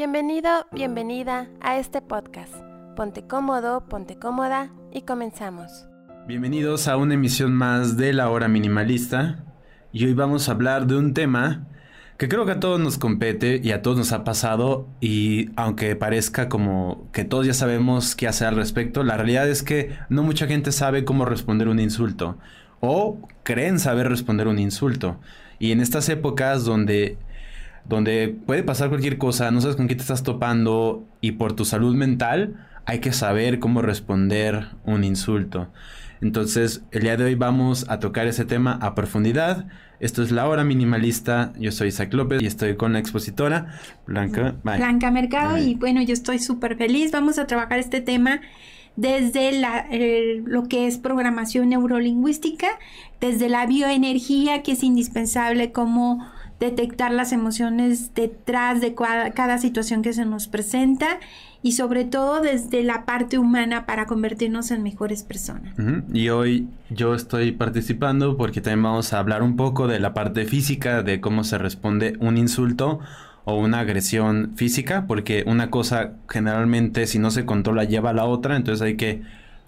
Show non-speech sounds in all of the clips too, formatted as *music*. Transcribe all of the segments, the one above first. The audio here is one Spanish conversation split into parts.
Bienvenido, bienvenida a este podcast. Ponte cómodo, ponte cómoda y comenzamos. Bienvenidos a una emisión más de La Hora Minimalista y hoy vamos a hablar de un tema que creo que a todos nos compete y a todos nos ha pasado y aunque parezca como que todos ya sabemos qué hacer al respecto, la realidad es que no mucha gente sabe cómo responder un insulto o creen saber responder un insulto. Y en estas épocas donde donde puede pasar cualquier cosa, no sabes con qué te estás topando y por tu salud mental hay que saber cómo responder un insulto. Entonces, el día de hoy vamos a tocar ese tema a profundidad. Esto es La Hora Minimalista. Yo soy Isaac López y estoy con la expositora Blanca. Blanca Mercado y bueno, yo estoy súper feliz. Vamos a trabajar este tema desde la, lo que es programación neurolingüística, desde la bioenergía que es indispensable como detectar las emociones detrás de cada, situación que se nos presenta y sobre todo desde la parte humana para convertirnos en mejores personas. Y hoy yo estoy participando porque también vamos a hablar un poco de la parte física, de cómo se responde un insulto o una agresión física, porque una cosa generalmente si no se controla lleva a la otra, entonces hay que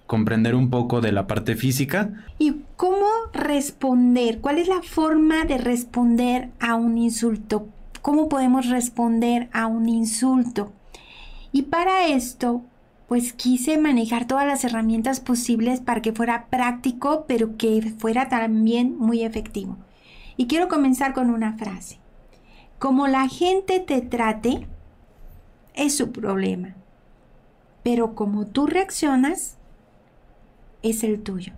comprender un poco de la parte física. ¿Y cómo responder? ¿Cuál es la forma de responder a un insulto? ¿Cómo podemos responder a un insulto? Y para esto, pues quise manejar todas las herramientas posibles para que fuera práctico, pero que fuera también muy efectivo. Y quiero comenzar con una frase. Como la gente te trate, es su problema. Pero como tú reaccionas, es el tuyo.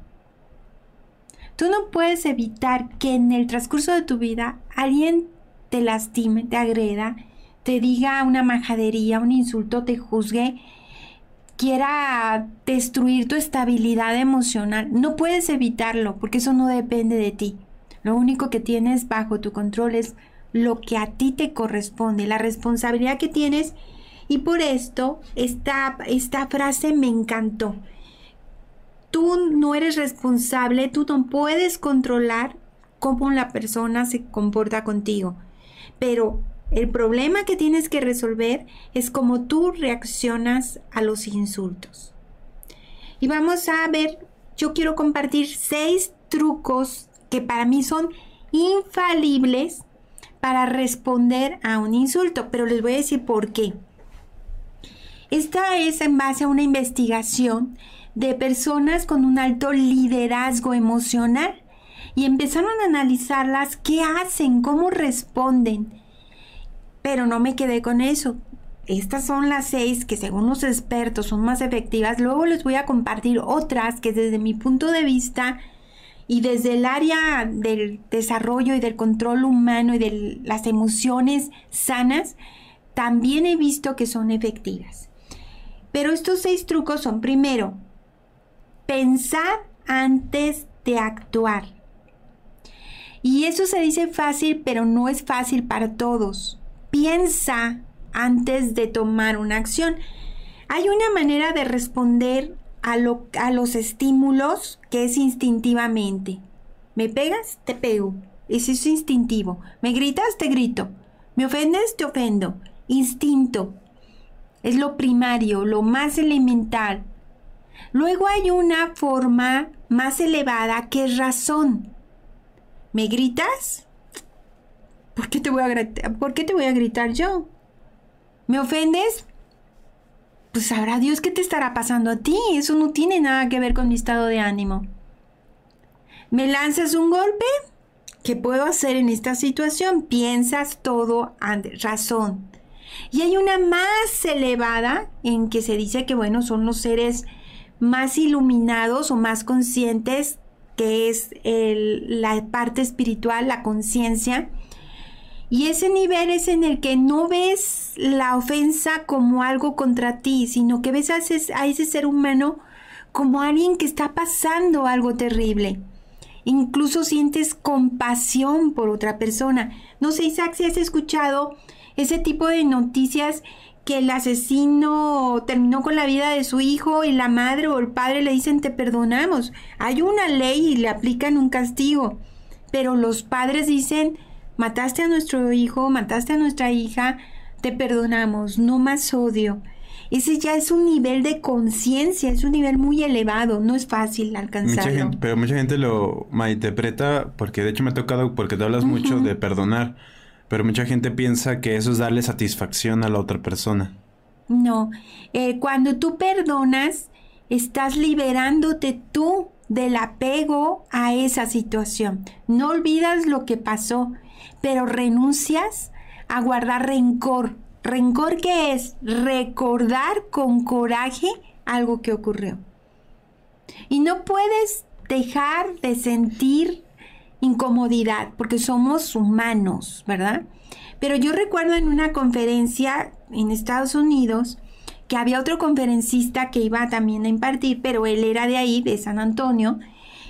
Tú no puedes evitar que en el transcurso de tu vida alguien te lastime, te agreda, te diga una majadería, un insulto, te juzgue, quiera destruir tu estabilidad emocional. No puedes evitarlo porque eso no depende de ti. Lo único que tienes bajo tu control es lo que a ti te corresponde, la responsabilidad que tienes. Y por esto esta, esta frase me encantó tú no eres responsable, tú no puedes controlar cómo la persona se comporta contigo. Pero el problema que tienes que resolver es cómo tú reaccionas a los insultos. Y vamos a ver, yo quiero compartir seis trucos que para mí son infalibles para responder a un insulto, pero les voy a decir por qué. Esta es en base a una investigación de personas con un alto liderazgo emocional y empezaron a analizarlas, qué hacen, cómo responden. Pero no me quedé con eso. Estas son las seis que según los expertos son más efectivas. Luego les voy a compartir otras que desde mi punto de vista y desde el área del desarrollo y del control humano y de las emociones sanas, también he visto que son efectivas. Pero estos seis trucos son primero, pensar antes de actuar. Y eso se dice fácil, pero no es fácil para todos. Piensa antes de tomar una acción. Hay una manera de responder a, los estímulos que es instintivamente. ¿Me pegas? Te pego. Eso es instintivo. ¿Me gritas? Te grito. ¿Me ofendes? Te ofendo. Instinto. Es lo primario, lo más elemental. Luego hay una forma más elevada que es razón. ¿Me gritas? ¿Por qué te voy a, gritar? ¿Por qué te voy a gritar yo? ¿Me ofendes? Pues sabrá Dios qué te estará pasando a ti. Eso no tiene nada que ver con mi estado de ánimo. ¿Me lanzas un golpe? ¿Qué puedo hacer en esta situación? Piensas todo razón. Y hay una más elevada en que se dice que, bueno, son los seres más iluminados o más conscientes, que es la parte espiritual, la conciencia. Y ese nivel es en el que no ves la ofensa como algo contra ti, sino que ves a ese, a ese ser humano como alguien que está pasando algo terrible. Incluso sientes compasión por otra persona. No sé, Isaac, si has escuchado ese tipo de noticias que el asesino terminó con la vida de su hijo y la madre o el padre le dicen te perdonamos. Hay una ley y le aplican un castigo. Pero los padres dicen mataste a nuestro hijo, mataste a nuestra hija, te perdonamos, no más odio. Ese ya es un nivel de conciencia, es un nivel muy elevado, no es fácil alcanzarlo. pero mucha gente lo malinterpreta porque de hecho me ha tocado porque te hablas mucho de perdonar, pero mucha gente piensa que eso es darle satisfacción a la otra persona. No, eh, cuando tú perdonas, estás liberándote tú del apego a esa situación. No olvidas lo que pasó, pero renuncias a guardar rencor. ¿Rencor qué es? Recordar con coraje algo que ocurrió. Y no puedes dejar de sentir incomodidad, porque somos humanos, ¿verdad? Pero yo recuerdo en una conferencia en Estados Unidos que había otro conferencista que iba también a impartir, pero él era de ahí, de San Antonio,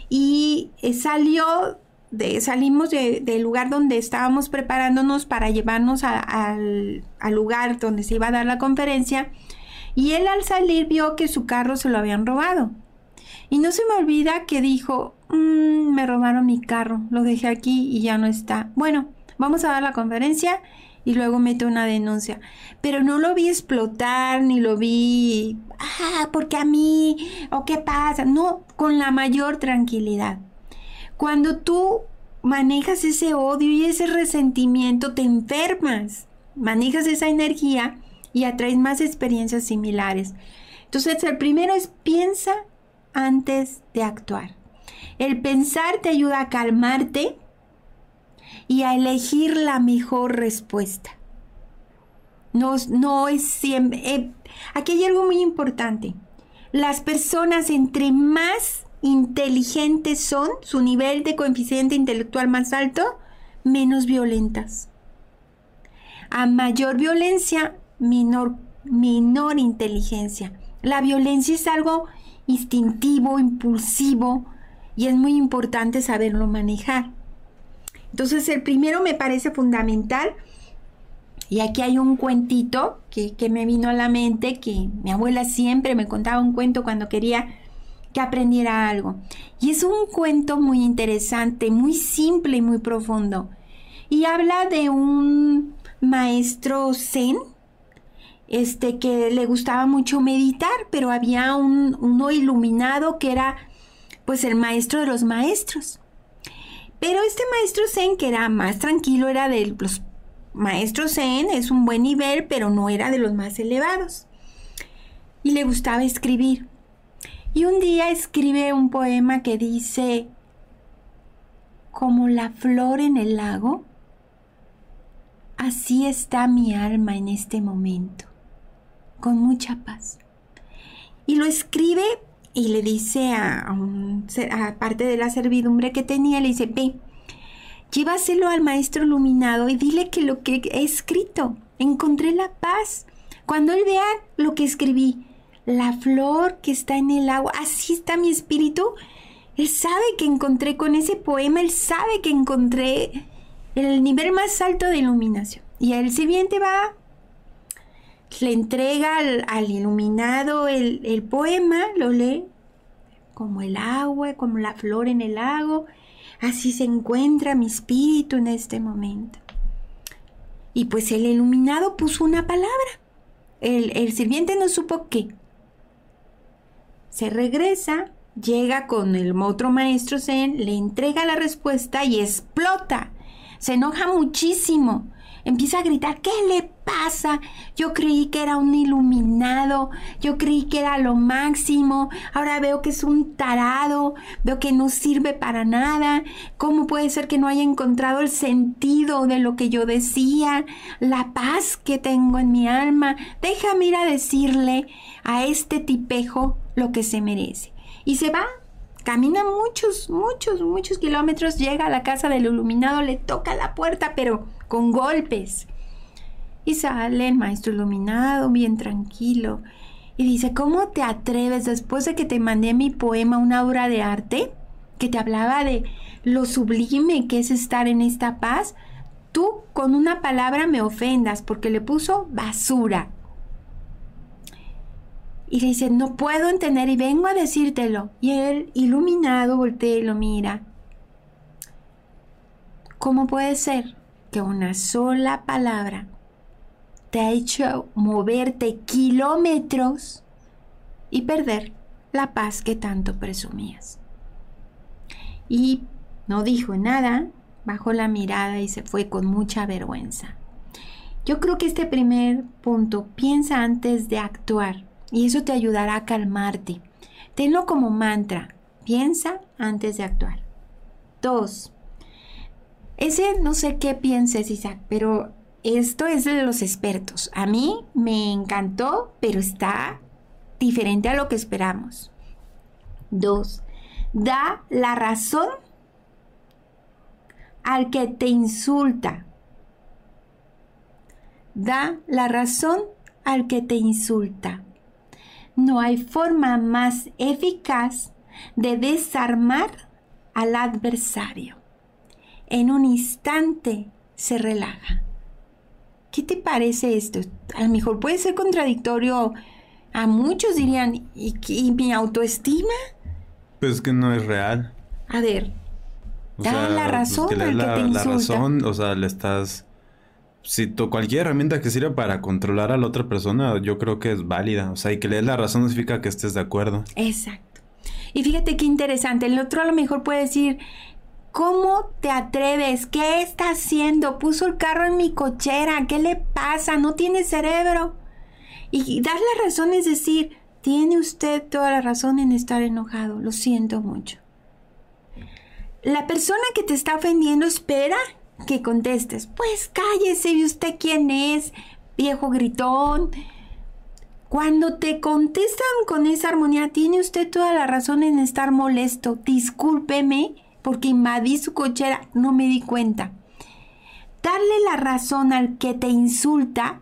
y eh, salió salimos del lugar donde estábamos preparándonos para llevarnos al, lugar donde se iba a dar la conferencia y él al salir vio que su carro se lo habían robado. Y no se me olvida que dijo, mm, me robaron mi carro, lo dejé aquí y ya no está. Bueno, vamos a dar la conferencia y luego mete una denuncia. Pero no lo vi explotar, ni lo vi, ah, porque a mí, o qué pasa. No, con la mayor tranquilidad. Cuando tú manejas ese odio y ese resentimiento, te enfermas, manejas esa energía y atraes más experiencias similares. Entonces, el primero es piensa antes de actuar. El pensar te ayuda a calmarte y a elegir la mejor respuesta. No, no es siempre... Eh, aquí hay algo muy importante. Las personas entre más inteligentes son, su nivel de coeficiente intelectual más alto, menos violentas. A mayor violencia, menor, menor inteligencia. La violencia es algo instintivo, impulsivo, y es muy importante saberlo manejar. Entonces, el primero me parece fundamental. Y aquí hay un cuentito que, que me vino a la mente, que mi abuela siempre me contaba un cuento cuando quería que aprendiera algo. Y es un cuento muy interesante, muy simple y muy profundo. Y habla de un maestro zen, este que le gustaba mucho meditar, pero había un, uno iluminado que era pues el maestro de los maestros. Pero este maestro zen que era más tranquilo era de los maestros zen, es un buen nivel, pero no era de los más elevados. Y le gustaba escribir. Y un día escribe un poema que dice, como la flor en el lago, así está mi alma en este momento, con mucha paz. Y lo escribe y le dice a, parte de la servidumbre que tenía, le dice, ve, llévaselo al maestro iluminado y dile que lo que he escrito, encontré la paz. Cuando él vea lo que escribí, la flor que está en el agua, así está mi espíritu. Él sabe que encontré con ese poema, él sabe que encontré el nivel más alto de iluminación. Y el siguiente va, le entrega al, iluminado el, poema, lo lee como el agua, como la flor en el lago. Así se encuentra mi espíritu en este momento. Y pues el iluminado puso una palabra. El sirviente no supo qué, se regresa, llega con el otro maestro Zen, le entrega la respuesta y explota. Se enoja muchísimo. Empieza a gritar, ¿qué le pasa? Yo creí que era un iluminado, yo creí que era lo máximo, ahora veo que es un tarado, veo que no sirve para nada. ¿Cómo puede ser que no haya encontrado el sentido de lo que yo decía, la paz que tengo en mi alma? Déjame ir a decirle a este tipejo lo que se merece. Y se va, camina muchos, muchos, muchos kilómetros, llega a la casa del iluminado, le toca la puerta, pero con golpes. Y sale el maestro iluminado, bien tranquilo, y dice, ¿cómo te atreves después de que te mandé mi poema, una obra de arte, que te hablaba de lo sublime que es estar en esta paz? Tú con una palabra me ofendas porque le puso basura. Y le dice, no puedo entender y vengo a decírtelo. Y él, iluminado, voltea y lo mira. ¿Cómo puede ser que una sola palabra te ha hecho moverte kilómetros y perder la paz que tanto presumías. Y no dijo nada, bajó la mirada y se fue con mucha vergüenza. Yo creo que este primer punto, piensa antes de actuar y eso te ayudará a calmarte. Tenlo como mantra, piensa antes de actuar. Dos, ese no sé qué pienses Isaac, pero esto es de los expertos. A mí me encantó, pero está diferente a lo que esperamos. Dos, da la razón al que te insulta. Da la razón al que te insulta. No hay forma más eficaz de desarmar al adversario. En un instante se relaja. ¿Qué te parece esto? A lo mejor puede ser contradictorio. A muchos dirían, ¿y, mi autoestima? Pues que no es real. A ver, da la pues razón que al que te insulta. La razón, o sea, le estás... Si tu, cualquier herramienta que sirva para controlar a la otra persona, yo creo que es válida. O sea, y que le des la razón significa que estés de acuerdo. Exacto. Y fíjate qué interesante. El otro a lo mejor puede decir, ¿Cómo te atreves? ¿Qué está haciendo? Puso el carro en mi cochera. ¿Qué le pasa? ¿No tiene cerebro? Y dar la razón es decir, tiene usted toda la razón en estar enojado. Lo siento mucho. La persona que te está ofendiendo espera que contestes. Pues cállese, ¿y usted quién es? Viejo gritón. Cuando te contestan con esa armonía, tiene usted toda la razón en estar molesto. Discúlpeme porque invadí su cochera, no me di cuenta. Darle la razón al que te insulta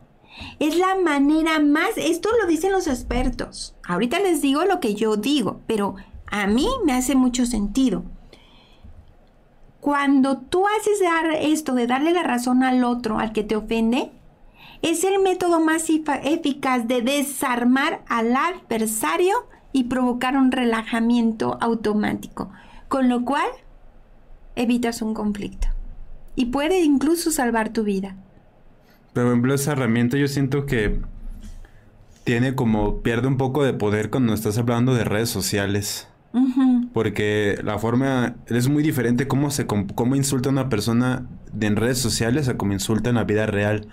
es la manera más, esto lo dicen los expertos. Ahorita les digo lo que yo digo, pero a mí me hace mucho sentido. Cuando tú haces dar esto de darle la razón al otro, al que te ofende, es el método más eficaz de desarmar al adversario y provocar un relajamiento automático. Con lo cual evitas un conflicto. Y puede incluso salvar tu vida. Por ejemplo, esa herramienta yo siento que tiene como, pierde un poco de poder cuando estás hablando de redes sociales. Porque la forma es muy diferente cómo se cómo insulta a una persona en redes sociales a cómo insulta en la vida real.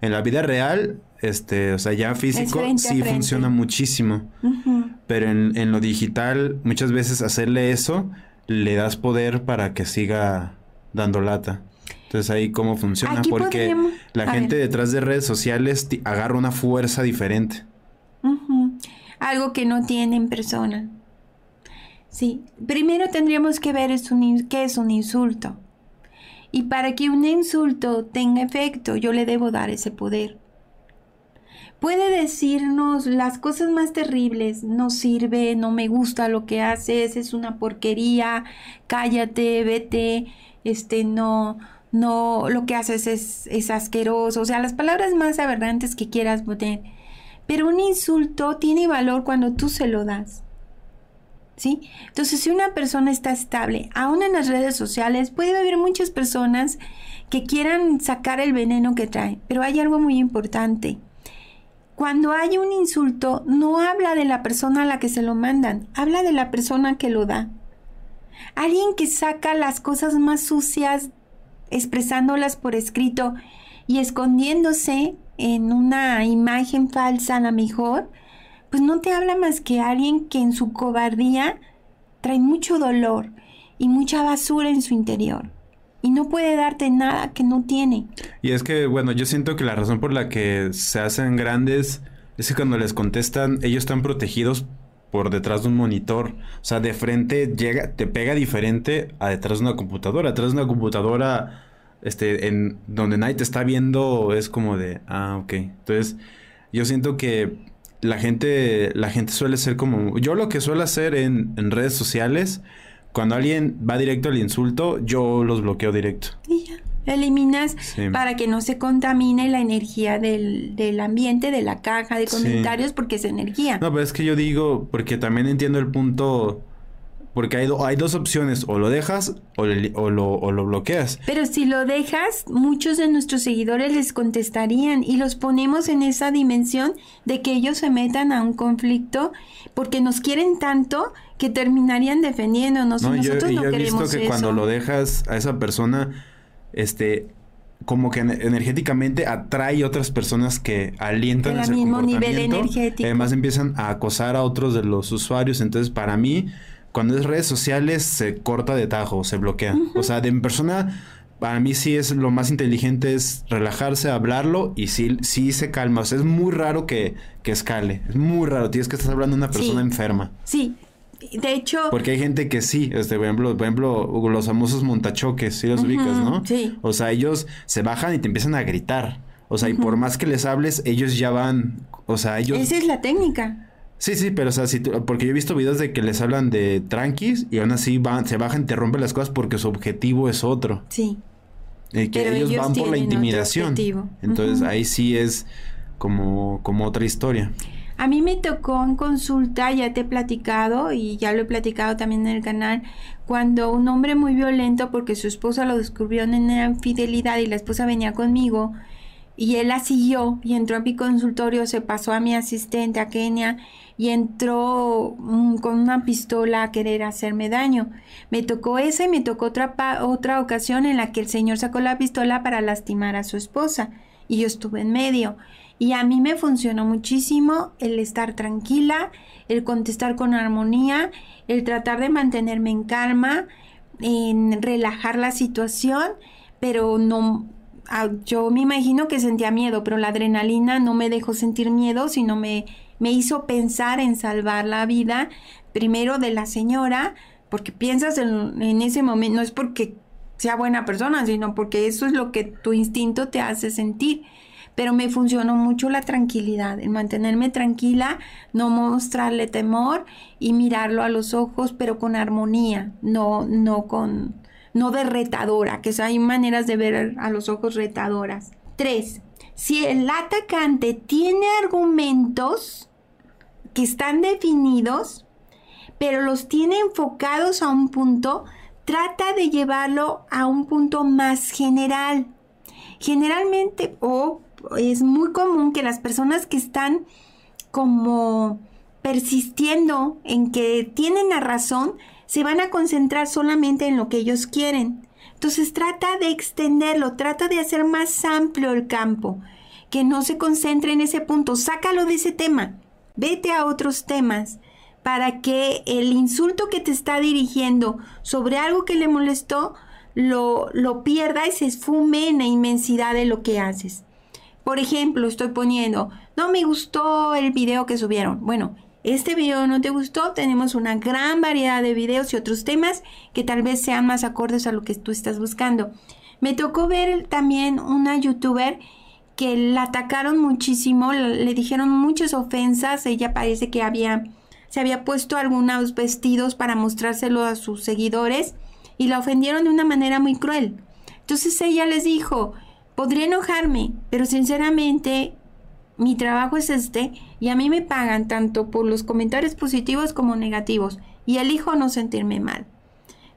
En la vida real, este, o sea, ya físico sí funciona muchísimo. Pero en, en, lo digital, muchas veces hacerle eso le das poder para que siga dando lata. Entonces ahí cómo funciona, porque la gente detrás de redes sociales agarra una fuerza diferente. Algo que no tiene en persona. Sí, primero tendríamos que ver qué es un insulto. Y para que un insulto tenga efecto, yo le debo dar ese poder puede decirnos las cosas más terribles, no sirve, no me gusta lo que haces, es una porquería, cállate, vete, este no no lo que haces es, es asqueroso, o sea, las palabras más aberrantes que quieras poner. Pero un insulto tiene valor cuando tú se lo das. Entonces, si una persona está estable, aún en las redes sociales, puede haber muchas personas que quieran sacar el veneno que trae, pero hay algo muy importante cuando hay un insulto, no habla de la persona a la que se lo mandan, habla de la persona que lo da. Alguien que saca las cosas más sucias, expresándolas por escrito y escondiéndose en una imagen falsa a la mejor, pues no te habla más que alguien que en su cobardía trae mucho dolor y mucha basura en su interior y no puede darte nada que no tiene. Y es que, bueno, yo siento que la razón por la que se hacen grandes es que cuando les contestan, ellos están protegidos por detrás de un monitor. O sea, de frente llega, te pega diferente a detrás de una computadora. Detrás de una computadora, este, en donde nadie te está viendo, es como de, ah, ok. Entonces, yo siento que la gente, la gente suele ser como, yo lo que suelo hacer en, en redes sociales cuando alguien va directo al insulto, yo los bloqueo directo. Y ya. Eliminas para que no se contamine la energía del, del ambiente, de la caja de comentarios, porque es energía. No, pero es que yo digo, porque también entiendo el punto Porque hay, hay dos opciones, o lo dejas o, lo, o, lo, bloqueas. Pero si lo dejas, muchos de nuestros seguidores les contestarían y los ponemos en esa dimensión de que ellos se metan a un conflicto porque nos quieren tanto que terminarían defendiéndonos. No, y nosotros yo, no he visto que cuando lo dejas a esa persona, este, como que energéticamente atrae otras personas que alientan ese mismo nivel energético. Además empiezan a acosar a otros de los usuarios. Entonces, para mí, cuando es redes sociales se corta de tajo, se bloquea. O sea, de en persona, para mí sí es lo más inteligente es relajarse, hablarlo y sí, sí se calma. O sea, es muy raro que, que escale. Es muy raro. Tienes que estar hablando de una persona enferma. Sí. De hecho. Porque hay gente que sí, este, por ejemplo, por ejemplo, los famosos montachoques, sí los ubicas, ¿no? Sí. O sea, ellos se bajan y te empiezan a gritar. O sea, y por más que les hables, ellos ya van. O sea, ellos. Esa es la técnica. Sí, sí, pero o sea, si porque yo he visto videos de que les hablan de tranquis y aún así van, se bajan, te rompen las cosas porque su objetivo es otro. Sí. Y que ellos, van por la intimidación. Entonces ahí sí es como, como otra historia. A mí me tocó en consulta, ya te he platicado y ya lo he platicado también en el canal, cuando un hombre muy violento porque su esposa lo descubrió en una infidelidad y la esposa venía conmigo y él la siguió y entró a mi consultorio, se pasó a mi asistente, a Kenia, y entró mm, con una pistola a querer hacerme daño. Me tocó esa y me tocó otra, otra ocasión en la que el señor sacó la pistola para lastimar a su esposa y yo estuve en medio. Y a mí me funcionó muchísimo el estar tranquila, el contestar con armonía, el tratar de mantenerme en calma, en relajar la situación, pero no, yo me imagino que sentía miedo, pero la adrenalina no me dejó sentir miedo, sino me me hizo pensar en salvar la vida primero de la señora, porque piensas en, ese momento, no es porque sea buena persona, sino porque eso es lo que tu instinto te hace sentir. Pero me funcionó mucho la tranquilidad, el mantenerme tranquila, no mostrarle temor y mirarlo a los ojos, pero con armonía, no, no con, no de retadora, que hay maneras de ver a los ojos retadoras. Tres, si el atacante tiene argumentos, que están definidos, pero los tiene enfocados a un punto, trata de llevarlo a un punto más general. Generalmente, o es muy común que las personas que están como persistiendo en que tienen la razón, se van a concentrar solamente en lo que ellos quieren. Entonces trata de extenderlo, trata de hacer más amplio el campo, que no se concentre en ese punto, sácalo de ese tema vete a otros temas para que el insulto que te está dirigiendo sobre algo que le molestó lo, lo pierda y se esfume en la inmensidad de lo que haces. Por ejemplo, estoy poniendo, no me gustó el video que subieron. Bueno, este video no te gustó, tenemos una gran variedad de videos y otros temas que tal vez sean más acordes a lo que tú estás buscando. Me tocó ver también una youtuber que la atacaron muchísimo, le dijeron muchas ofensas, ella parece que había se había puesto algunos vestidos para mostrárselo a sus seguidores y la ofendieron de una manera muy cruel. Entonces ella les dijo, podría enojarme, pero sinceramente mi trabajo es este y a mí me pagan tanto por los comentarios positivos como negativos y elijo no sentirme mal.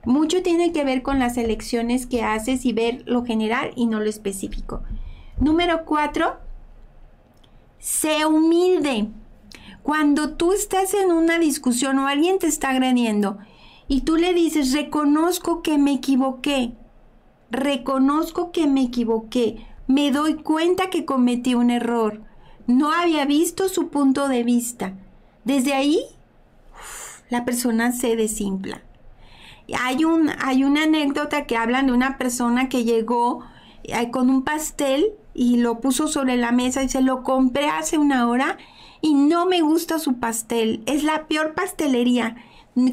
Mucho tiene que ver con las elecciones que haces y ver lo general y no lo específico. Número cuatro, sé humilde. Cuando tú estás en una discusión o alguien te está agrediendo y tú le dices, reconozco que me equivoqué, reconozco que me equivoqué, me doy cuenta que cometí un error, no había visto su punto de vista. Desde ahí, la persona se desimpla. Hay, un, hay una anécdota que hablan de una persona que llegó eh, con un pastel y lo puso sobre la mesa y se lo compré hace una hora y no me gusta su pastel. Es la peor pastelería.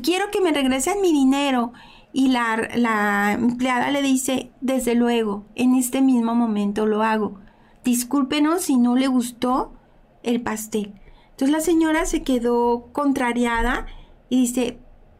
Quiero que me regresen mi dinero. Y la, la empleada le dice, desde luego, en este mismo momento lo hago. Discúlpenos si no le gustó el pastel. Entonces la señora se quedó contrariada y dice,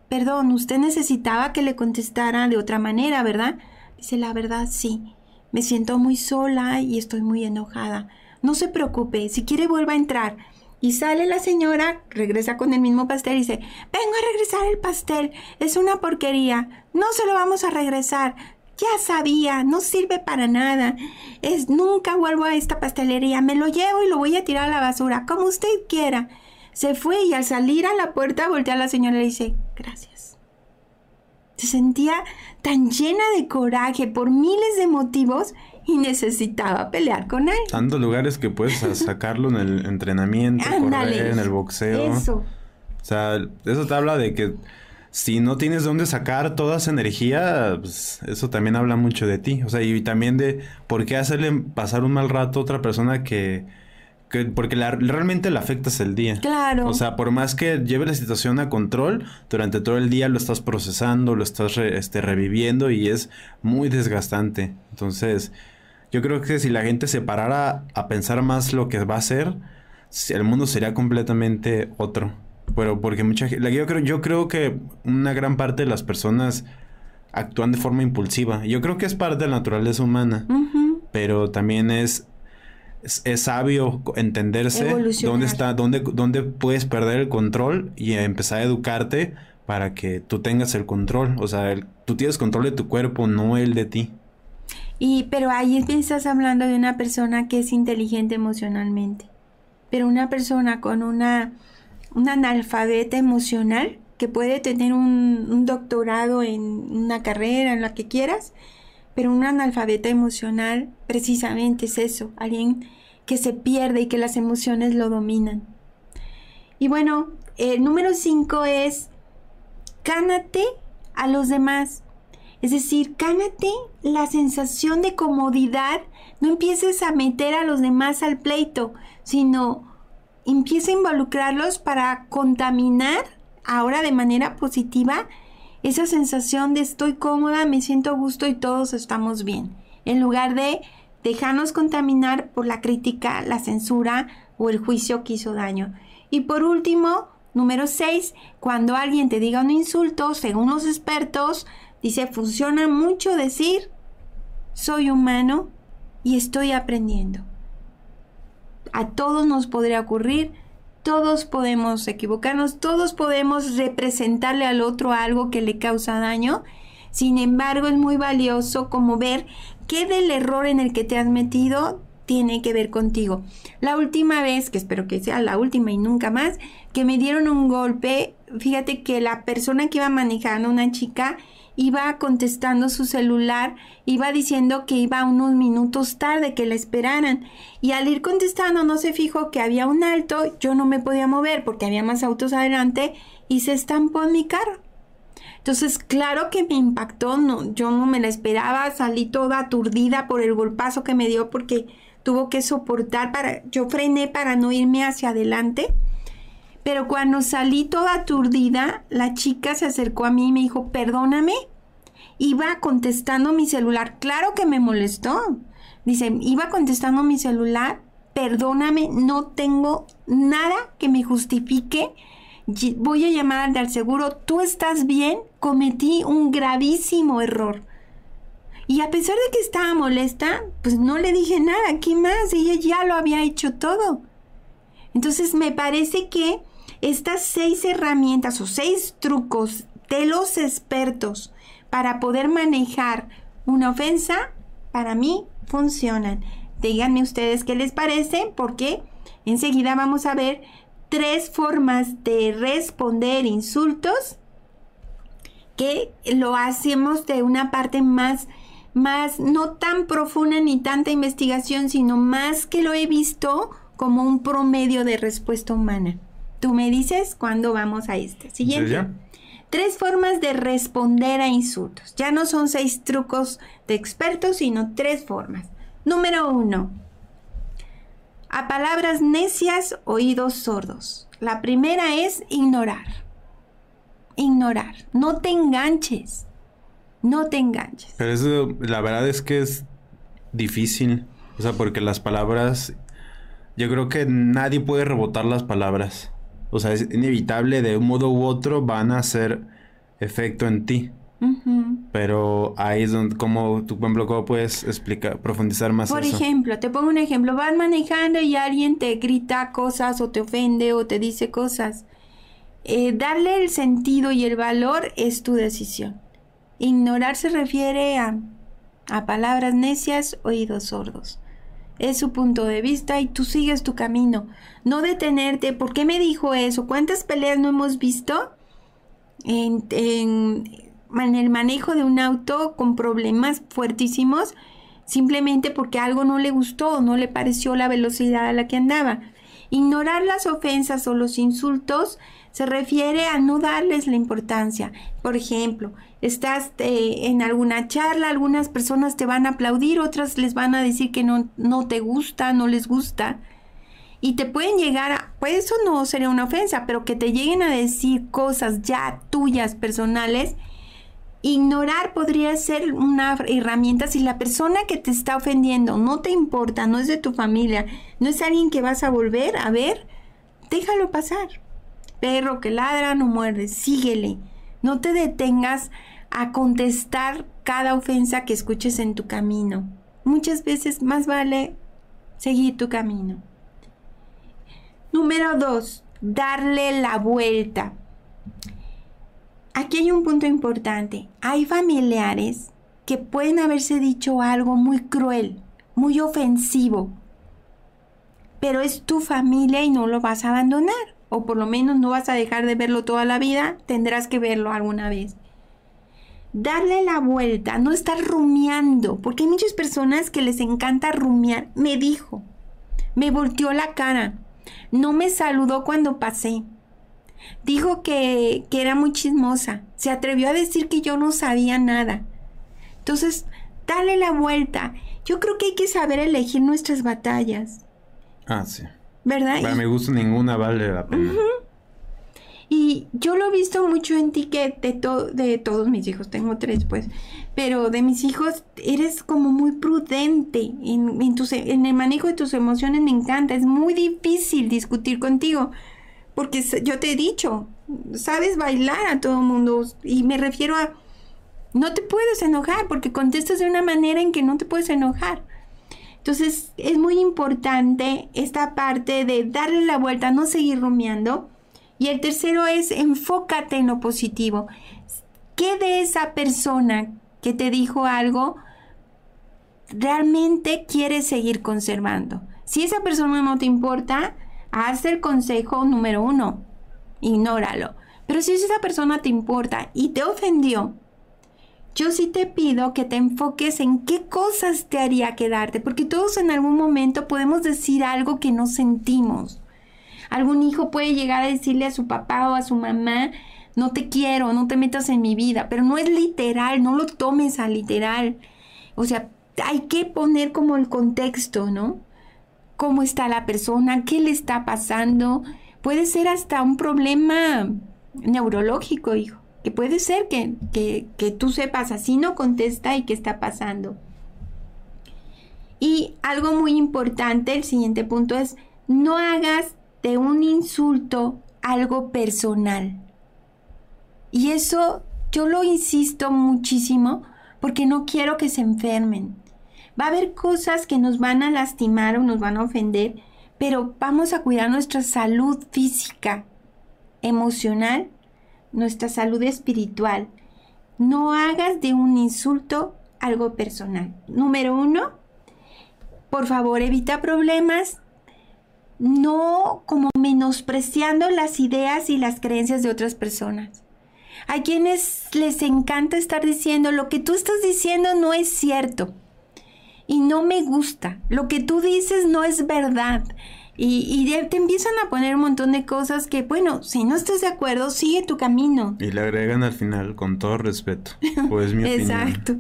perdón, usted necesitaba que le contestara de otra manera, ¿verdad? Dice, la verdad, sí. Me siento muy sola y estoy muy enojada. No se preocupe, si quiere vuelva a entrar. Y sale la señora, regresa con el mismo pastel y dice, vengo a regresar el pastel, es una porquería, no se lo vamos a regresar. Ya sabía, no sirve para nada. Es nunca vuelvo a esta pastelería, me lo llevo y lo voy a tirar a la basura, como usted quiera. Se fue y al salir a la puerta voltea a la señora y le dice, gracias. Se sentía tan llena de coraje por miles de motivos y necesitaba pelear con él. Tantos lugares que puedes sacarlo en el entrenamiento, correr, en el boxeo. Eso. O sea, eso te habla de que si no tienes dónde sacar toda esa energía, pues eso también habla mucho de ti. O sea, y también de por qué hacerle pasar un mal rato a otra persona que, porque realmente le afectas el día. Claro. O sea, por más que lleve la situación a control, durante todo el día lo estás procesando, lo estás este, reviviendo y es muy desgastante. Entonces, yo creo que si la gente se parara a pensar más lo que va a ser, el mundo sería completamente otro. Pero porque mucha gente, yo creo, yo creo que una gran parte de las personas actúan de forma impulsiva. Yo creo que es parte de la naturaleza humana. Pero también es, es, sabio entenderse dónde está, dónde, dónde puedes perder el control y empezar a educarte para que tú tengas el control. O sea, tú tienes control de tu cuerpo, no el de ti. Y, pero ahí estás hablando de una persona que es inteligente emocionalmente. Pero una persona con una, una analfabeta emocional que puede tener un, un doctorado en una carrera, en la que quieras, pero una analfabeta emocional precisamente es eso, alguien que se pierde y que las emociones lo dominan. Y bueno, el número 5 es, cánate a los demás. Es decir, cánate la sensación de comodidad. No empieces a meter a los demás al pleito, sino empieza a involucrarlos para contaminar ahora de manera positiva esa sensación de estoy cómoda, me siento a gusto y todos estamos bien. En lugar de dejarnos contaminar por la crítica, la censura o el juicio que hizo daño. Y por último, número 6, cuando alguien te diga un insulto, según los expertos, Dice, funciona mucho decir, soy humano y estoy aprendiendo. A todos nos podría ocurrir, todos podemos equivocarnos, todos podemos representarle al otro algo que le causa daño. Sin embargo, es muy valioso como ver qué del error en el que te has metido tiene que ver contigo. La última vez, que espero que sea la última y nunca más, que me dieron un golpe, fíjate que la persona que iba manejando, una chica, iba contestando su celular, iba diciendo que iba unos minutos tarde, que la esperaran. Y al ir contestando no se fijó que había un alto, yo no me podía mover porque había más autos adelante y se estampó en mi carro. Entonces, claro que me impactó, no, yo no me la esperaba, salí toda aturdida por el golpazo que me dio porque tuvo que soportar para, yo frené para no irme hacia adelante pero cuando salí toda aturdida, la chica se acercó a mí y me dijo, perdóname. Iba contestando mi celular. Claro que me molestó. Dice, iba contestando mi celular, perdóname, no tengo nada que me justifique. Voy a llamar al seguro, tú estás bien, cometí un gravísimo error. Y a pesar de que estaba molesta, pues no le dije nada, ¿qué más? Ella ya lo había hecho todo. Entonces me parece que estas seis herramientas o seis trucos de los expertos para poder manejar una ofensa, para mí funcionan. Díganme ustedes qué les parece, porque enseguida vamos a ver tres formas de responder insultos que lo hacemos de una parte más más no tan profunda ni tanta investigación, sino más que lo he visto como un promedio de respuesta humana. Tú me dices cuándo vamos a este. Siguiente. Tres formas de responder a insultos. Ya no son seis trucos de expertos, sino tres formas. Número uno. A palabras necias, oídos sordos. La primera es ignorar. Ignorar. No te enganches. No te enganches. Pero eso, la verdad es que es difícil. O sea, porque las palabras. Yo creo que nadie puede rebotar las palabras. O sea, es inevitable, de un modo u otro van a hacer efecto en ti. Pero ahí es donde, como tú, por ejemplo, ¿cómo puedes explicar, profundizar más Por eso? ejemplo, te pongo un ejemplo, vas manejando y alguien te grita cosas o te ofende o te dice cosas. Eh, darle el sentido y el valor es tu decisión. Ignorar se refiere a, a palabras necias, oídos sordos. Es su punto de vista y tú sigues tu camino. No detenerte. ¿Por qué me dijo eso? ¿Cuántas peleas no hemos visto en, el manejo de un auto con problemas fuertísimos? Simplemente porque algo no le gustó, no le pareció la velocidad a la que andaba. Ignorar las ofensas o los insultos se refiere a no darles la importancia. Por ejemplo, estás eh, en alguna charla, algunas personas te van a aplaudir, otras les van a decir que no, no te gusta, no les gusta. Y te pueden llegar a, pues eso no sería una ofensa, pero que te lleguen a decir cosas ya tuyas, personales, ignorar podría ser una herramienta si la persona que te está ofendiendo no te importa, no es de tu familia, no es alguien que vas a volver a ver, déjalo pasar. Perro que ladra no muerde, síguele. No te detengas a contestar cada ofensa que escuches en tu camino. Muchas veces más vale seguir tu camino. Número dos, darle la vuelta. Aquí hay un punto importante. Hay familiares que pueden haberse dicho algo muy cruel, muy ofensivo, pero es tu familia y no lo vas a abandonar, o por lo menos no vas a dejar de verlo toda la vida, tendrás que verlo alguna vez. Darle la vuelta, no estar rumiando, porque hay muchas personas que les encanta rumiar. Me dijo, me volteó la cara, no me saludó cuando pasé. Dijo que, que era muy chismosa. Se atrevió a decir que yo no sabía nada. Entonces, dale la vuelta. Yo creo que hay que saber elegir nuestras batallas, Ah, sí. ¿Verdad? Para mi gusto ninguna vale la pena. Y yo lo he visto mucho en ti que de, to- de todos mis hijos, tengo tres pues, pero de mis hijos eres como muy prudente en, en, tus- en el manejo de tus emociones, me encanta, es muy difícil discutir contigo, porque yo te he dicho, sabes bailar a todo mundo. Y me refiero a, no te puedes enojar porque contestas de una manera en que no te puedes enojar. Entonces es muy importante esta parte de darle la vuelta, no seguir rumiando. Y el tercero es enfócate en lo positivo. ¿Qué de esa persona que te dijo algo realmente quieres seguir conservando? Si esa persona no te importa, haz el consejo número uno, ignóralo. Pero si esa persona te importa y te ofendió, yo sí te pido que te enfoques en qué cosas te haría quedarte, porque todos en algún momento podemos decir algo que no sentimos. Algún hijo puede llegar a decirle a su papá o a su mamá, no te quiero, no te metas en mi vida, pero no es literal, no lo tomes a literal. O sea, hay que poner como el contexto, ¿no? ¿Cómo está la persona? ¿Qué le está pasando? Puede ser hasta un problema neurológico, hijo. Que puede ser que, que, que tú sepas así no contesta y qué está pasando. Y algo muy importante, el siguiente punto es, no hagas de un insulto algo personal. Y eso yo lo insisto muchísimo porque no quiero que se enfermen. Va a haber cosas que nos van a lastimar o nos van a ofender, pero vamos a cuidar nuestra salud física, emocional, nuestra salud espiritual. No hagas de un insulto algo personal. Número uno, por favor evita problemas, no como menospreciando las ideas y las creencias de otras personas. Hay quienes les encanta estar diciendo lo que tú estás diciendo no es cierto y no me gusta, lo que tú dices no es verdad. Y, y de- te empiezan a poner un montón de cosas que, bueno, si no estás de acuerdo, sigue tu camino. Y le agregan al final, con todo respeto. Pues mi *laughs* opinión. Exacto.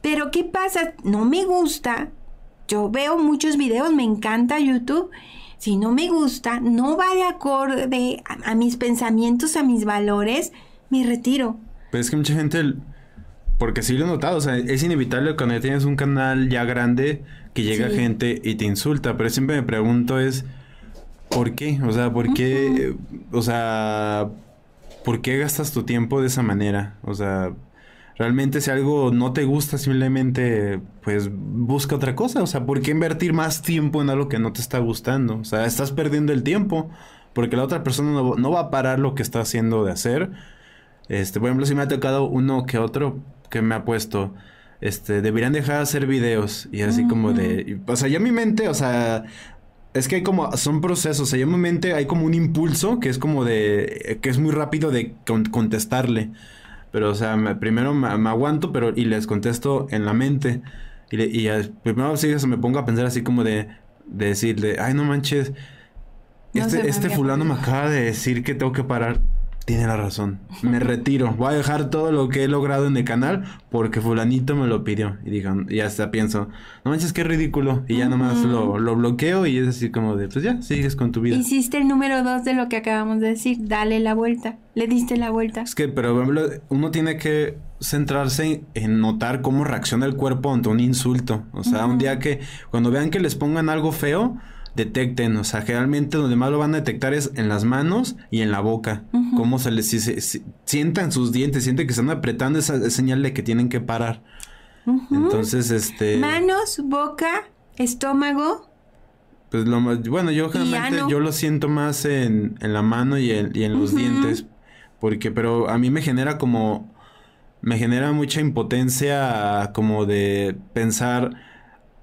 Pero ¿qué pasa? No me gusta. Yo veo muchos videos, me encanta YouTube. Si no me gusta, no va de acorde a, a mis pensamientos, a mis valores, me retiro. Pero es que mucha gente, porque sí lo he notado, o sea, es inevitable cuando ya tienes un canal ya grande que llega Sí. gente y te insulta, pero siempre me pregunto es, ¿por qué? O sea, ¿por qué? O sea, ¿por qué gastas tu tiempo de esa manera? O sea, Realmente si algo no te gusta, simplemente pues busca otra cosa. O sea, ¿por qué invertir más tiempo en algo que no te está gustando? O sea, estás perdiendo el tiempo porque la otra persona no, va a parar lo que está haciendo de hacer. Este, por ejemplo, si me ha tocado uno que otro que me ha puesto, este, deberían dejar de hacer videos y así como de, o sea, ya mi mente, o sea, es que hay como, son procesos, o sea, en mi mente hay como un impulso que es como de, que es muy rápido de contestarle. Pero, o sea, primero me, aguanto, pero, y les contesto en la mente. Y, y primero sí, me pongo a pensar así como de, de decirle, ay, no manches, este, este fulano me acaba de decir que tengo que parar. Tiene la razón. Me *laughs* retiro. Voy a dejar todo lo que he logrado en el canal porque fulanito me lo pidió. Y digan, y hasta pienso, no manches, qué ridículo. Y ya nomás lo, lo, bloqueo y es así como de, pues ya, sigues con tu vida. Hiciste el número dos de lo que acabamos de decir. Dale la vuelta. Le diste la vuelta. Es que, pero uno tiene que centrarse en notar cómo reacciona el cuerpo ante un insulto. O sea, un día que, cuando vean que les pongan algo feo, detecten, o sea, generalmente donde más lo van a detectar es en las manos y en la boca. Cómo se les si, sientan sus dientes, sienten que están apretando esa, señal de que tienen que parar. Entonces, este manos, boca, estómago. Pues lo más, bueno, yo generalmente yo lo siento más en, en la mano y en, y en los dientes, porque pero a mí me genera como me genera mucha impotencia como de pensar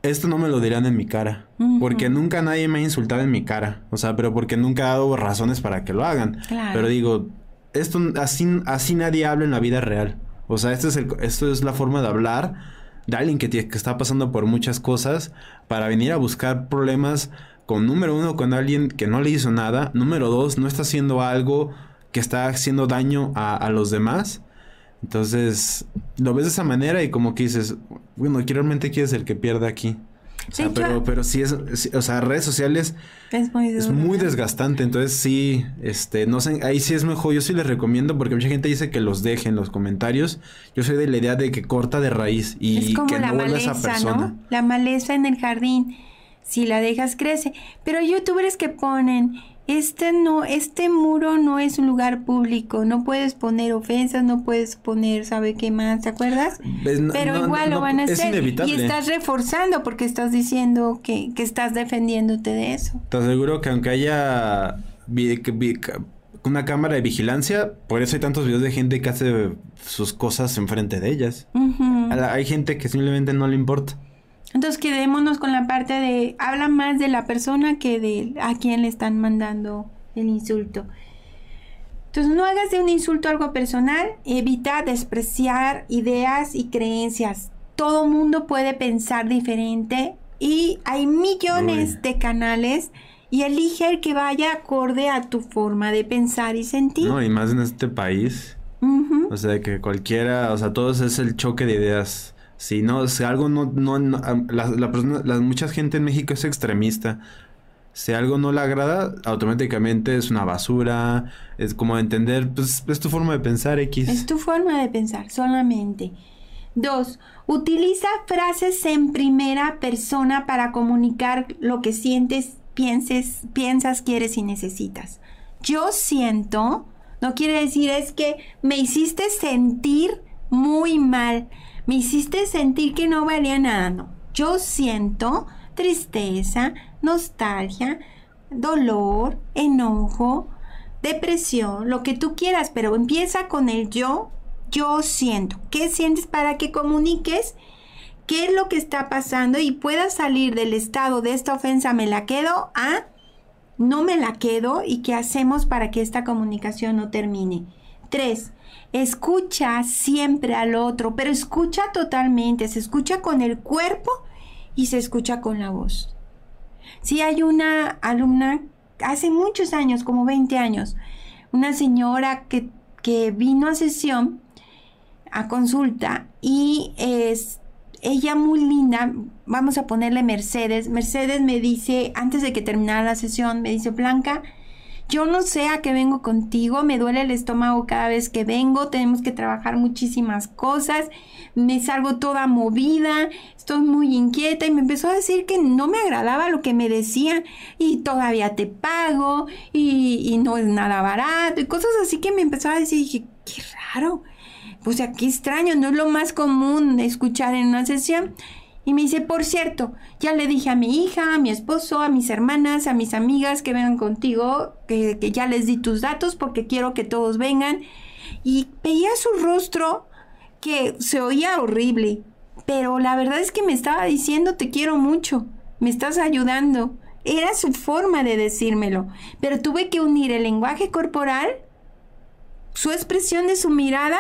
esto no me lo dirán en mi cara. Porque nunca nadie me ha insultado en mi cara. O sea, pero porque nunca ha dado razones para que lo hagan. Pero digo, esto así, así nadie habla en la vida real. O sea, esto es, el, esto es la forma de hablar de alguien que, que está pasando por muchas cosas para venir a buscar problemas con número uno, con alguien que no le hizo nada. Número dos, no está haciendo algo que está haciendo daño a, a los demás. Entonces, lo ves de esa manera y como que dices, bueno, realmente quieres el que pierda aquí. O sea, pero, pero sí es, o sea, redes sociales es muy, es muy, desgastante. Entonces sí, este, no sé, ahí sí es mejor. Yo sí les recomiendo porque mucha gente dice que los dejen los comentarios. Yo soy de la idea de que corta de raíz y que no vuelva esa persona. ¿no? La maleza en el jardín, si la dejas crece. Pero youtubers que ponen este no, este muro no es un lugar público, no puedes poner ofensas, no puedes poner, ¿sabe qué más? ¿Te acuerdas? Pero igual lo van a hacer. Y estás reforzando porque estás diciendo que, que estás defendiéndote de eso. Te aseguro que aunque haya una cámara de vigilancia, por eso hay tantos videos de gente que hace sus cosas enfrente de ellas. Hay gente que simplemente no le importa. Entonces quedémonos con la parte de habla más de la persona que de a quien le están mandando el insulto. Entonces no hagas de un insulto algo personal, evita despreciar ideas y creencias. Todo mundo puede pensar diferente y hay millones de canales y elige el que vaya acorde a tu forma de pensar y sentir. No, y más en este país. O sea, que cualquiera, o sea, todo es el choque de ideas. Si no, si algo no, no, la, la, mucha gente en México es extremista. Si algo no le agrada, automáticamente es una basura. Es como entender, pues es tu forma de pensar, X. Es tu forma de pensar, solamente. Dos, utiliza frases en primera persona para comunicar lo que sientes, pienses, piensas, quieres y necesitas. Yo siento, no quiere decir es que me hiciste sentir muy mal me hiciste sentir que no valía nada, no. Yo siento tristeza, nostalgia, dolor, enojo, depresión, lo que tú quieras, pero empieza con el yo, yo siento. ¿Qué sientes para que comuniques? ¿Qué es lo que está pasando y puedas salir del estado de esta ofensa? ¿Me la quedo? a no me la quedo y qué hacemos para que esta comunicación no termine. Tres, escucha siempre al otro, pero escucha totalmente, se escucha con el cuerpo y se escucha con la voz. Si hay una alumna hace muchos años, como 20 años, una señora que, que vino a sesión, a consulta, y es ella muy linda, vamos a ponerle Mercedes. Mercedes me dice, antes de que terminara la sesión, me dice, Blanca, yo no sé a qué vengo contigo, me duele el estómago cada vez que vengo, tenemos que trabajar muchísimas cosas, me salgo toda movida, estoy muy inquieta y me empezó a decir que no me agradaba lo que me decía y todavía te pago y, no es nada barato y cosas así que me empezó a decir, dije, qué raro. pues aquí extraño, no es lo más común escuchar en una sesión. Y me dice, por cierto, ya le dije a mi hija, a mi esposo, a mis hermanas, a mis amigas que vengan contigo, que, ya les di tus datos porque quiero que todos vengan. Y veía su rostro que se oía horrible, pero la verdad es que me estaba diciendo te quiero mucho, me estás ayudando. Era su forma de decírmelo, pero tuve que unir el lenguaje corporal, su expresión de su mirada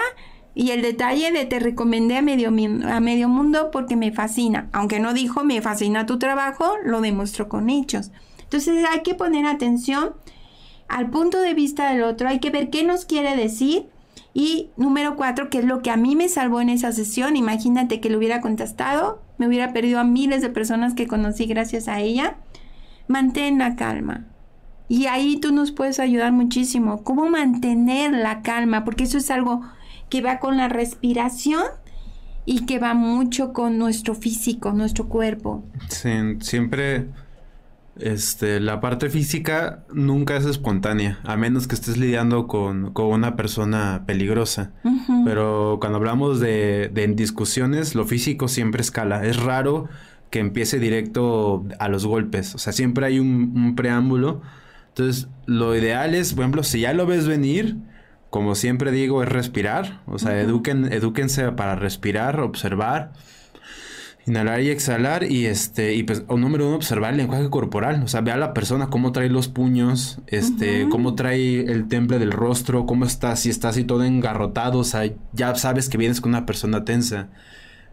y el detalle de te recomendé a medio, a medio mundo porque me fascina. Aunque no dijo me fascina tu trabajo, lo demostró con hechos. Entonces hay que poner atención al punto de vista del otro, hay que ver qué nos quiere decir. Y número cuatro, que es lo que a mí me salvó en esa sesión, imagínate que lo hubiera contestado, me hubiera perdido a miles de personas que conocí gracias a ella. Mantén la calma. Y ahí tú nos puedes ayudar muchísimo. ¿Cómo mantener la calma? Porque eso es algo que va con la respiración y que va mucho con nuestro físico, nuestro cuerpo. Sí, siempre este, la parte física nunca es espontánea, a menos que estés lidiando con, una persona peligrosa. Pero cuando hablamos de, de discusiones, lo físico siempre escala. Es raro que empiece directo a los golpes. O sea, siempre hay un, un preámbulo. Entonces, lo ideal es, por ejemplo, si ya lo ves venir, como siempre digo, es respirar. O sea, eduquen, edúquense para respirar, observar, inhalar y exhalar. Y este, y pues, número uno, observar el lenguaje corporal. O sea, ve a la persona cómo trae los puños, este, cómo trae el temple del rostro, cómo está, si está así todo engarrotado. O sea, ya sabes que vienes con una persona tensa.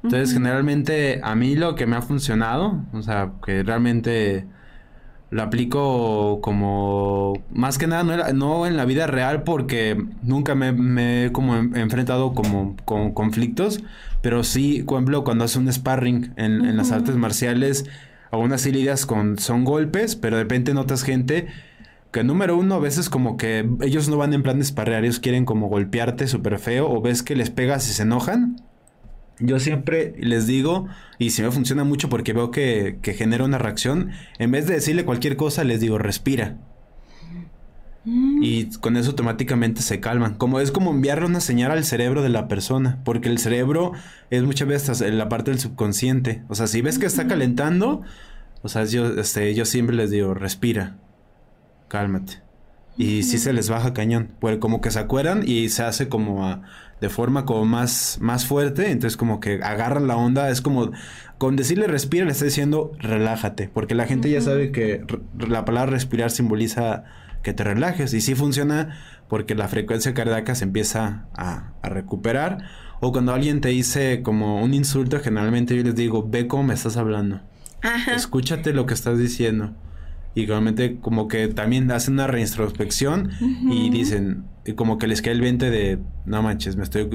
Entonces, generalmente, a mí lo que me ha funcionado, o sea, que realmente lo aplico como más que nada no, en la vida real porque nunca me, he como enfrentado como con conflictos pero sí por ejemplo cuando hace un sparring en, las artes marciales aún así lidias con son golpes pero de repente notas gente que número uno a veces como que ellos no van en plan de ellos quieren como golpearte súper feo o ves que les pegas y se enojan yo siempre les digo, y si me funciona mucho porque veo que, genera una reacción, en vez de decirle cualquier cosa, les digo, respira. Y con eso automáticamente se calman. Como es como enviarle una señal al cerebro de la persona. Porque el cerebro es muchas veces la parte del subconsciente. O sea, si ves que está calentando, o sea, yo, este, yo siempre les digo, respira. Cálmate. Y si se les baja cañón. Pues como que se acuerdan y se hace como a de forma como más, más fuerte, entonces como que agarran la onda, es como con decirle respira le está diciendo relájate, porque la gente ya sabe que la palabra respirar simboliza que te relajes y sí funciona porque la frecuencia cardíaca se empieza a, a recuperar o cuando alguien te dice como un insulto, generalmente yo les digo, ve cómo me estás hablando. Escúchate lo que estás diciendo. Y realmente como que también hacen una reintrospección y dicen, y como que les cae el 20 de, no manches, me estoy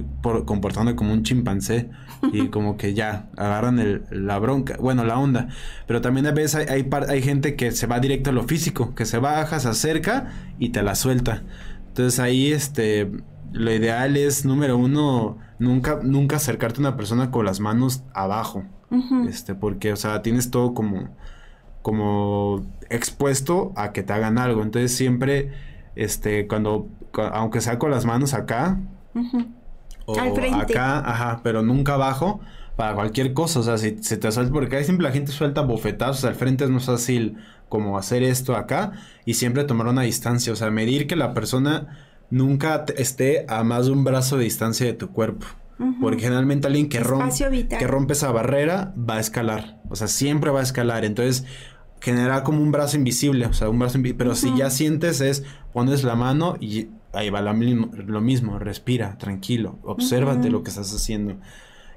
comportando como un chimpancé y *laughs* como que ya agarran el, la bronca, bueno, la onda. Pero también a veces hay, hay, gente que se va directo a lo físico, que se baja, se acerca y te la suelta. Entonces ahí, este, lo ideal es, número uno, nunca, nunca acercarte a una persona con las manos abajo. Este, porque, o sea, tienes todo como, como expuesto a que te hagan algo. Entonces siempre, este, cuando aunque sea con las manos acá. O acá, ajá, pero nunca abajo para cualquier cosa. O sea, si se te suelta, porque ahí siempre la gente suelta bofetazos al frente, es más fácil como hacer esto acá y siempre tomar una distancia. O sea, medir que la persona nunca esté a más de un brazo de distancia de tu cuerpo. Porque generalmente alguien que rompe, que rompe esa barrera va a escalar. O sea, siempre va a escalar. Entonces, genera como un brazo invisible. O sea, un brazo invisible. Pero si ya sientes es, pones la mano y ahí va lo mismo, respira, tranquilo, obsérvate lo que estás haciendo.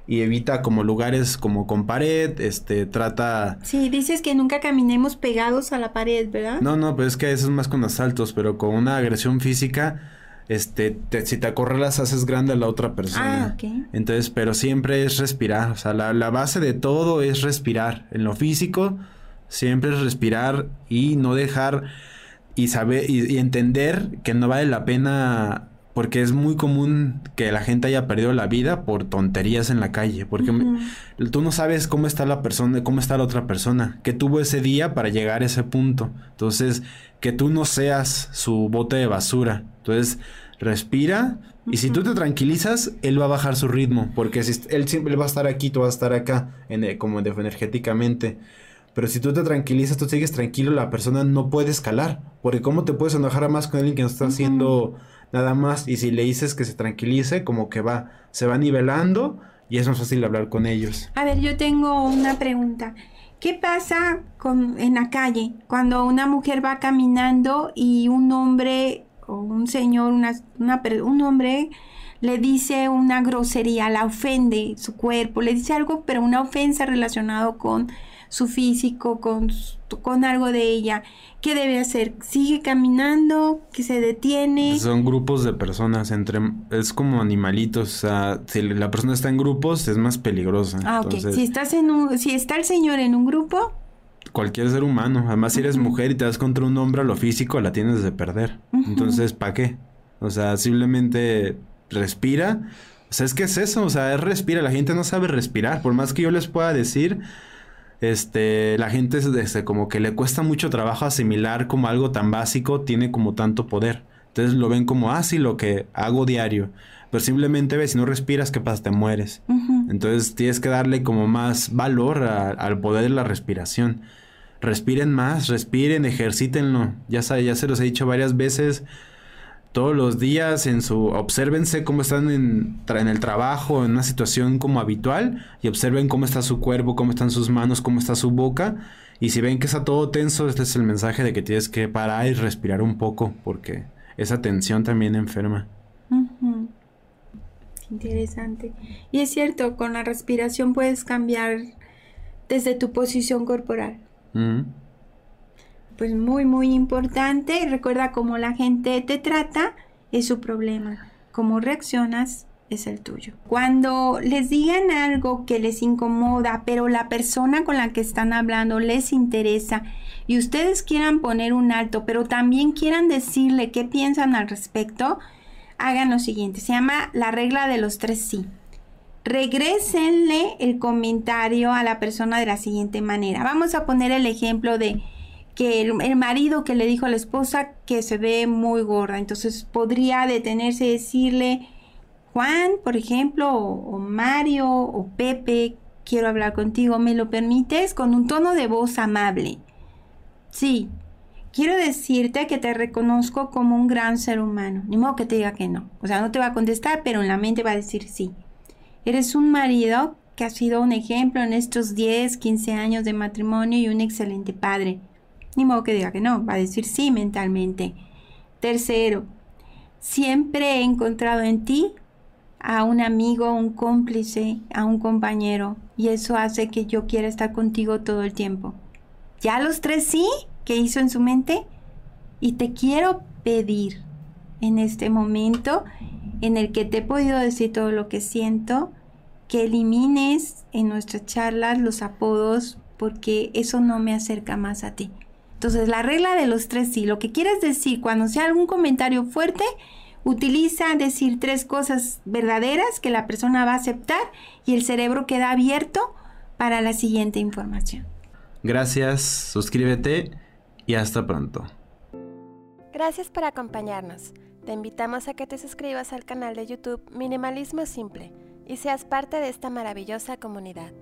Y evita como lugares como con pared, este, trata... Sí, dices que nunca caminemos pegados a la pared, ¿verdad? No, no, pues es que eso es más con asaltos, pero con una agresión física, este, si te acorralas haces grande a la otra persona. Ah, ok. Entonces, pero siempre es respirar, o sea, la, la base de todo es respirar. En lo físico, siempre es respirar y no dejar y saber y, entender que no vale la pena porque es muy común que la gente haya perdido la vida por tonterías en la calle, porque tú no sabes cómo está la persona, cómo está la otra persona, que tuvo ese día para llegar a ese punto. Entonces, que tú no seas su bote de basura. Entonces, respira, Y si tú te tranquilizas, él va a bajar su ritmo, porque si él siempre va a estar aquí, tú vas a estar acá, en, como energéticamente. Pero si tú te tranquilizas, tú sigues tranquilo, la persona no puede escalar. Porque ¿cómo te puedes enojar más con alguien que no está haciendo nada más? Y si le dices que se tranquilice, como que va, se va nivelando y es más fácil hablar con ellos. A ver, yo tengo una pregunta. ¿Qué pasa con, en la calle cuando una mujer va caminando y un hombre o un señor, una, un hombre le dice una grosería, la ofende su cuerpo, le dice algo, pero una ofensa relacionado con su físico, con, con algo de ella. ¿Qué debe hacer? ¿Sigue caminando? ¿Que se detiene? Son grupos de personas, entre es como animalitos. O sea, si la persona está en grupos, es más peligrosa. Ah, ok. Si, estás en un, si está el señor en un grupo... Cualquier ser humano. Además, si eres mujer y te das contra un hombre a lo físico, la tienes de perder. Entonces, ¿para qué? O sea, simplemente respira. O sea, es que es eso, o sea, es respira. La gente no sabe respirar. Por más que yo les pueda decir, este, la gente este, como que le cuesta mucho trabajo asimilar como algo tan básico tiene como tanto poder. Entonces lo ven como, ah, sí, lo que hago diario. Pero simplemente ves, si no respiras, ¿qué pasa? Te mueres. Entonces tienes que darle como más valor al poder de la respiración. Respiren más, respiren, ejercítenlo. Ya, ya se los he dicho varias veces todos los días en su obsérvense cómo están en, en, el trabajo, en una situación como habitual y observen cómo está su cuerpo, cómo están sus manos, cómo está su boca y si ven que está todo tenso, este es el mensaje de que tienes que parar y respirar un poco porque esa tensión también enferma. Interesante. Y es cierto, con la respiración puedes cambiar desde tu posición corporal pues muy muy importante. Recuerda cómo la gente te trata es su problema. Cómo reaccionas es el tuyo. Cuando les digan algo que les incomoda, pero la persona con la que están hablando les interesa y ustedes quieran poner un alto, pero también quieran decirle qué piensan al respecto, hagan lo siguiente. Se llama la regla de los tres sí. Regrésenle el comentario a la persona de la siguiente manera. Vamos a poner el ejemplo de que el, marido que le dijo a la esposa que se ve muy gorda. Entonces podría detenerse y decirle, Juan, por ejemplo, o, Mario, o Pepe, quiero hablar contigo, ¿me lo permites? Con un tono de voz amable. Sí, quiero decirte que te reconozco como un gran ser humano. Ni modo que te diga que no. O sea, no te va a contestar, pero en la mente va a decir sí. Eres un marido que ha sido un ejemplo en estos 10, 15 años de matrimonio y un excelente padre. Ni modo que diga que no, va a decir sí mentalmente. Tercero, siempre he encontrado en ti a un amigo, un cómplice, a un compañero, y eso hace que yo quiera estar contigo todo el tiempo. ¿Ya los tres sí que hizo en su mente? Y te quiero pedir en este momento en el que te he podido decir todo lo que siento, que elimines en nuestras charlas los apodos porque eso no me acerca más a ti. Entonces, la regla de los tres sí. Lo que quieres decir cuando sea algún comentario fuerte, utiliza decir tres cosas verdaderas que la persona va a aceptar y el cerebro queda abierto para la siguiente información. Gracias, suscríbete y hasta pronto. Gracias por acompañarnos. Te invitamos a que te suscribas al canal de YouTube Minimalismo Simple y seas parte de esta maravillosa comunidad.